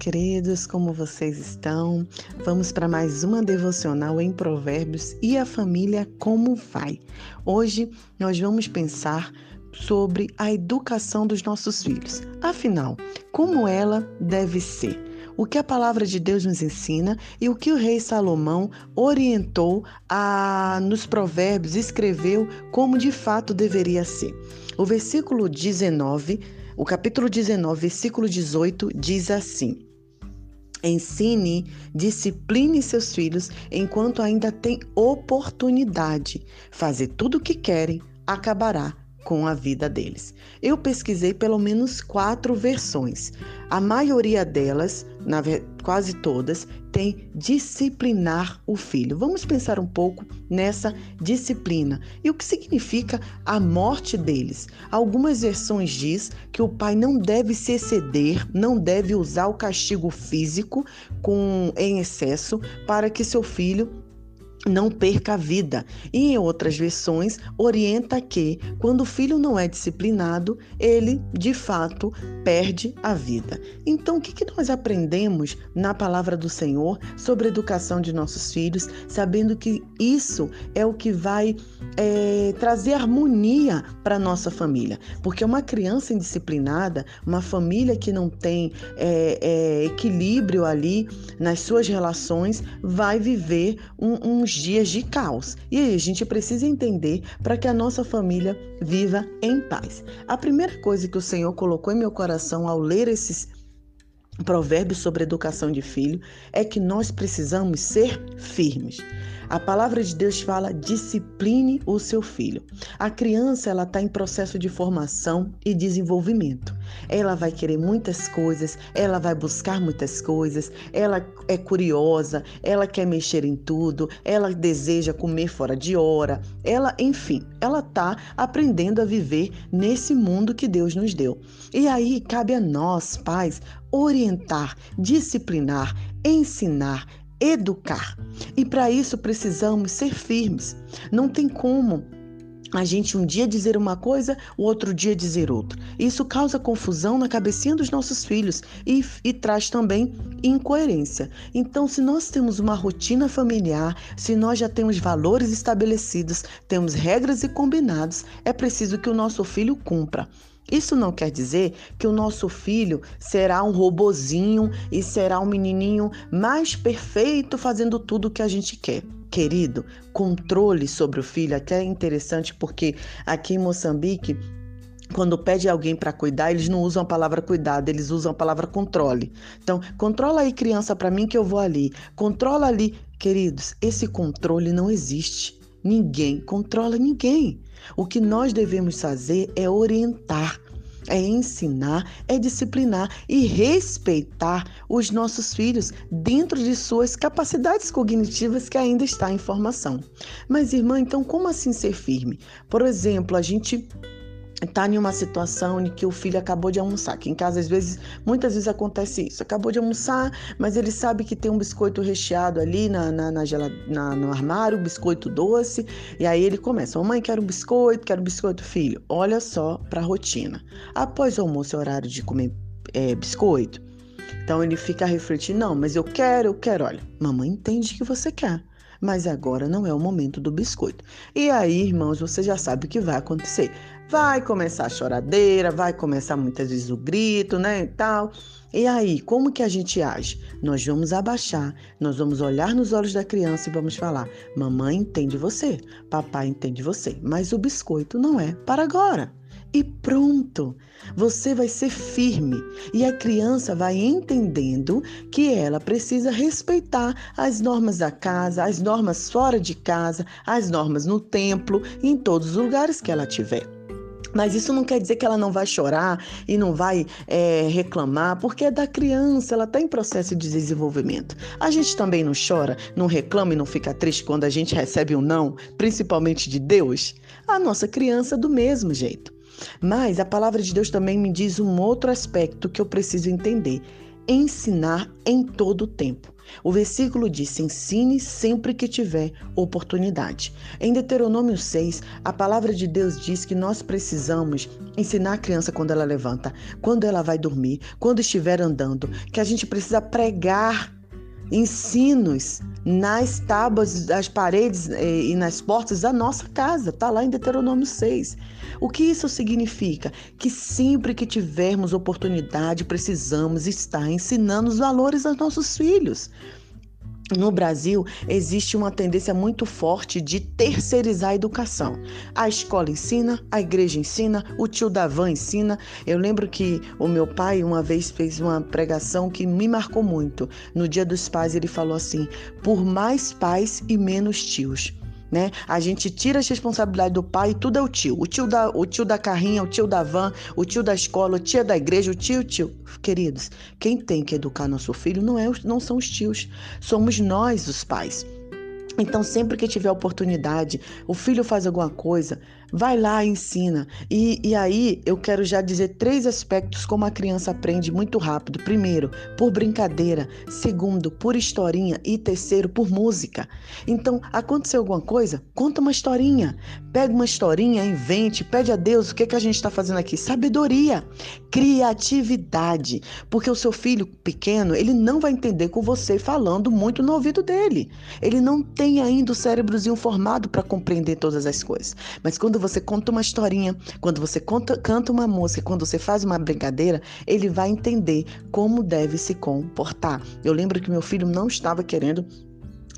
queridos, como vocês estão? Vamos para mais uma devocional em Provérbios e a família como vai. Hoje nós vamos pensar sobre a educação dos nossos filhos. Afinal, como ela deve ser? O que a palavra de Deus nos ensina e o que o rei Salomão orientou a nos Provérbios, escreveu como de fato deveria ser. O versículo 19 o capítulo 19, versículo 18 diz assim: Ensine, discipline seus filhos enquanto ainda tem oportunidade. Fazer tudo o que querem acabará com a vida deles. Eu pesquisei pelo menos quatro versões. A maioria delas, na, quase todas, tem disciplinar o filho. Vamos pensar um pouco nessa disciplina e o que significa a morte deles. Algumas versões diz que o pai não deve se exceder, não deve usar o castigo físico com em excesso para que seu filho não perca a vida. E em outras versões, orienta que, quando o filho não é disciplinado, ele, de fato, perde a vida. Então, o que, que nós aprendemos na palavra do Senhor sobre a educação de nossos filhos, sabendo que isso é o que vai é, trazer harmonia para nossa família? Porque uma criança indisciplinada, uma família que não tem é, é, equilíbrio ali nas suas relações, vai viver um, um dias de caos. E aí a gente precisa entender para que a nossa família viva em paz. A primeira coisa que o Senhor colocou em meu coração ao ler esses provérbios sobre educação de filho é que nós precisamos ser firmes. A palavra de Deus fala: discipline o seu filho. A criança ela está em processo de formação e desenvolvimento. Ela vai querer muitas coisas, ela vai buscar muitas coisas, ela é curiosa, ela quer mexer em tudo, ela deseja comer fora de hora, ela, enfim, ela está aprendendo a viver nesse mundo que Deus nos deu. E aí cabe a nós, pais, orientar, disciplinar, ensinar, educar. E para isso precisamos ser firmes. Não tem como a gente um dia dizer uma coisa, o outro dia dizer outra. Isso causa confusão na cabecinha dos nossos filhos e, e, traz também incoerência. Então, se nós temos uma rotina familiar, se nós já temos valores estabelecidos, temos regras e combinados, é preciso que o nosso filho cumpra. Isso não quer dizer que o nosso filho será um robozinho e será um menininho mais perfeito fazendo tudo o que a gente quer. Querido, controle sobre o filho até é interessante porque aqui em Moçambique quando pede alguém para cuidar, eles não usam a palavra cuidado, eles usam a palavra controle. Então, controla aí criança para mim que eu vou ali. Controla ali, queridos. Esse controle não existe. Ninguém controla ninguém. O que nós devemos fazer é orientar, é ensinar, é disciplinar e respeitar os nossos filhos dentro de suas capacidades cognitivas que ainda está em formação. Mas, irmã, então como assim ser firme? Por exemplo, a gente está em uma situação em que o filho acabou de almoçar. Aqui em casa, às vezes, muitas vezes acontece isso. Acabou de almoçar, mas ele sabe que tem um biscoito recheado ali na, na, na, na no armário, um biscoito doce, e aí ele começa: Mamãe, quero um biscoito, quero um biscoito, filho. Olha só para a rotina. Após o almoço, é horário de comer é, biscoito. Então ele fica refletindo: Não, mas eu quero, eu quero. Olha, mamãe entende que você quer mas agora não é o momento do biscoito. E aí, irmãos, você já sabe o que vai acontecer. Vai começar a choradeira, vai começar muitas vezes o grito, né, e tal. E aí, como que a gente age? Nós vamos abaixar, nós vamos olhar nos olhos da criança e vamos falar: Mamãe entende você, papai entende você, mas o biscoito não é para agora e pronto. Você vai ser firme e a criança vai entendendo que ela precisa respeitar as normas da casa, as normas fora de casa, as normas no templo em todos os lugares que ela tiver. Mas isso não quer dizer que ela não vai chorar e não vai é, reclamar, porque é da criança, ela está em processo de desenvolvimento. A gente também não chora, não reclama e não fica triste quando a gente recebe um não, principalmente de Deus. A nossa criança, do mesmo jeito. Mas a palavra de Deus também me diz um outro aspecto que eu preciso entender: ensinar em todo o tempo. O versículo diz: ensine sempre que tiver oportunidade. Em Deuteronômio 6, a palavra de Deus diz que nós precisamos ensinar a criança quando ela levanta, quando ela vai dormir, quando estiver andando, que a gente precisa pregar ensinos nas tábuas das paredes eh, e nas portas da nossa casa. Está lá em Deuteronômio 6. O que isso significa? Que sempre que tivermos oportunidade, precisamos estar ensinando os valores aos nossos filhos. No Brasil, existe uma tendência muito forte de terceirizar a educação. A escola ensina, a igreja ensina, o tio da van ensina. Eu lembro que o meu pai uma vez fez uma pregação que me marcou muito. No Dia dos Pais, ele falou assim: por mais pais e menos tios né? A gente tira as responsabilidades do pai e tudo é o tio. O tio da, o tio da carrinha, o tio da van, o tio da escola, o tio da igreja, o tio, o tio. Queridos, quem tem que educar nosso filho não, é, não são os tios, somos nós, os pais. Então, sempre que tiver oportunidade, o filho faz alguma coisa, vai lá ensina. E, e aí eu quero já dizer três aspectos como a criança aprende muito rápido. Primeiro, por brincadeira. Segundo, por historinha. E terceiro, por música. Então, aconteceu alguma coisa? Conta uma historinha. Pega uma historinha, invente, pede a Deus o que, que a gente está fazendo aqui. Sabedoria, criatividade. Porque o seu filho pequeno, ele não vai entender com você falando muito no ouvido dele. Ele não tem ainda o cérebrozinho formado para compreender todas as coisas. Mas quando você conta uma historinha, quando você conta, canta uma música, quando você faz uma brincadeira, ele vai entender como deve se comportar. Eu lembro que meu filho não estava querendo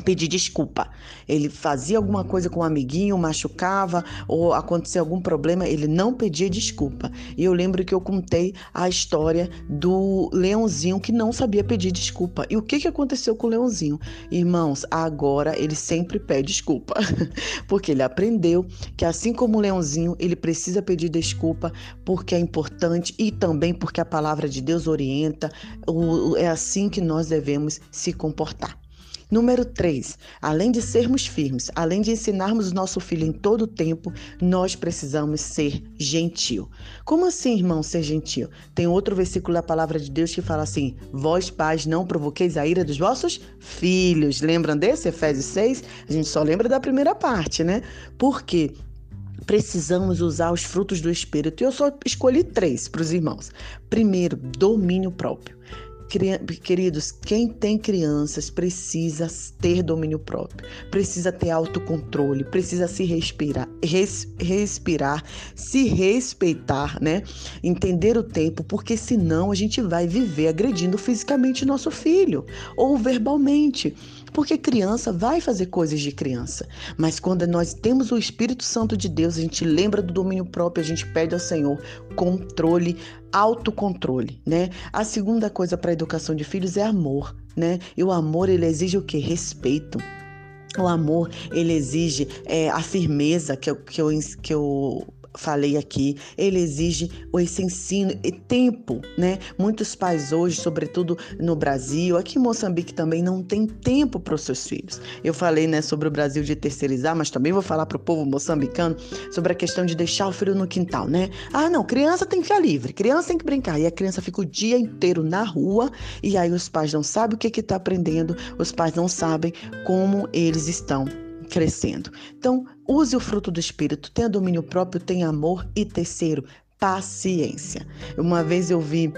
pedir desculpa. Ele fazia alguma coisa com um amiguinho, machucava ou acontecia algum problema, ele não pedia desculpa. E eu lembro que eu contei a história do leãozinho que não sabia pedir desculpa. E o que, que aconteceu com o leãozinho? Irmãos, agora ele sempre pede desculpa, porque ele aprendeu que assim como o leãozinho, ele precisa pedir desculpa porque é importante e também porque a palavra de Deus orienta. É assim que nós devemos se comportar. Número 3, além de sermos firmes, além de ensinarmos nosso filho em todo o tempo, nós precisamos ser gentil. Como assim, irmão, ser gentil? Tem outro versículo da palavra de Deus que fala assim: Vós, pais, não provoqueis a ira dos vossos filhos. Lembram desse? Efésios 6? A gente só lembra da primeira parte, né? Por quê? precisamos usar os frutos do Espírito. E eu só escolhi três para os irmãos. Primeiro, domínio próprio. Queridos, quem tem crianças precisa ter domínio próprio, precisa ter autocontrole, precisa se respirar, res, respirar, se respeitar, né? Entender o tempo, porque senão a gente vai viver agredindo fisicamente nosso filho ou verbalmente. Porque criança vai fazer coisas de criança. Mas quando nós temos o Espírito Santo de Deus, a gente lembra do domínio próprio, a gente pede ao Senhor controle, autocontrole, né? A segunda coisa para a educação de filhos é amor, né? E o amor ele exige o que? Respeito. O amor, ele exige é, a firmeza que eu, que eu, que eu falei aqui, ele exige esse ensino e tempo, né? Muitos pais hoje, sobretudo no Brasil, aqui em Moçambique também, não tem tempo para os seus filhos. Eu falei, né, sobre o Brasil de terceirizar, mas também vou falar para o povo moçambicano sobre a questão de deixar o filho no quintal, né? Ah, não, criança tem que ficar livre, criança tem que brincar. E a criança fica o dia inteiro na rua e aí os pais não sabem o que está aprendendo, os pais não sabem como eles estão crescendo. Então, use o fruto do Espírito, tenha domínio próprio, tenha amor e terceiro, paciência. Uma vez eu vi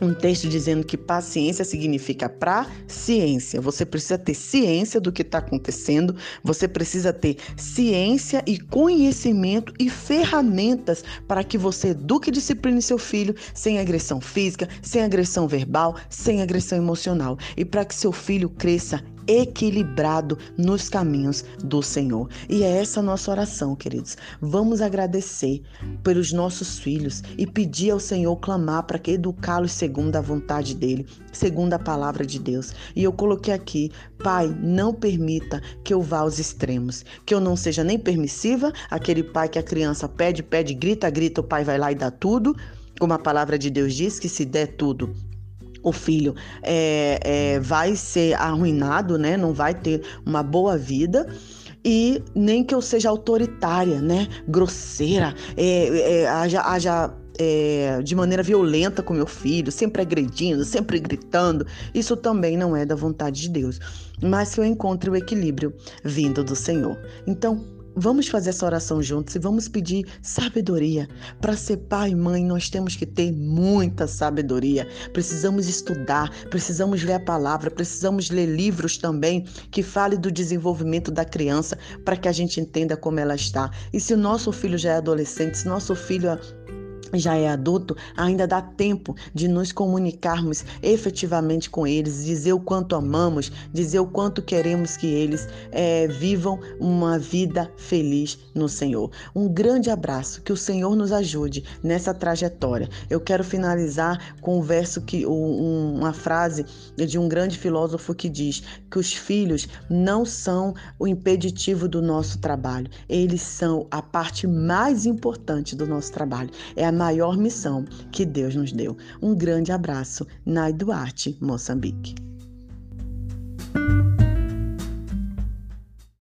um texto dizendo que paciência significa para ciência. Você precisa ter ciência do que está acontecendo, você precisa ter ciência e conhecimento e ferramentas para que você eduque e discipline seu filho sem agressão física, sem agressão verbal, sem agressão emocional. E para que seu filho cresça equilibrado nos caminhos do Senhor. E é essa nossa oração, queridos. Vamos agradecer pelos nossos filhos e pedir ao Senhor clamar para que educá-los segundo a vontade dele, segundo a palavra de Deus. E eu coloquei aqui, Pai, não permita que eu vá aos extremos, que eu não seja nem permissiva, aquele pai que a criança pede, pede, grita, grita, o pai vai lá e dá tudo. Como a palavra de Deus diz que se der tudo, o filho é, é, vai ser arruinado, né? Não vai ter uma boa vida e nem que eu seja autoritária, né? Grosseira, é, é, haja, haja é, de maneira violenta com meu filho, sempre agredindo, sempre gritando, isso também não é da vontade de Deus. Mas que eu encontre o equilíbrio vindo do Senhor. Então, Vamos fazer essa oração juntos e vamos pedir sabedoria. Para ser pai e mãe, nós temos que ter muita sabedoria. Precisamos estudar, precisamos ler a palavra, precisamos ler livros também que fale do desenvolvimento da criança para que a gente entenda como ela está. E se o nosso filho já é adolescente, se nosso filho já é adulto, ainda dá tempo de nos comunicarmos efetivamente com eles, dizer o quanto amamos, dizer o quanto queremos que eles é, vivam uma vida feliz no Senhor. Um grande abraço, que o Senhor nos ajude nessa trajetória. Eu quero finalizar com um verso que um, uma frase de um grande filósofo que diz que os filhos não são o impeditivo do nosso trabalho, eles são a parte mais importante do nosso trabalho. É a maior missão que Deus nos deu. Um grande abraço, Nai Duarte, Moçambique.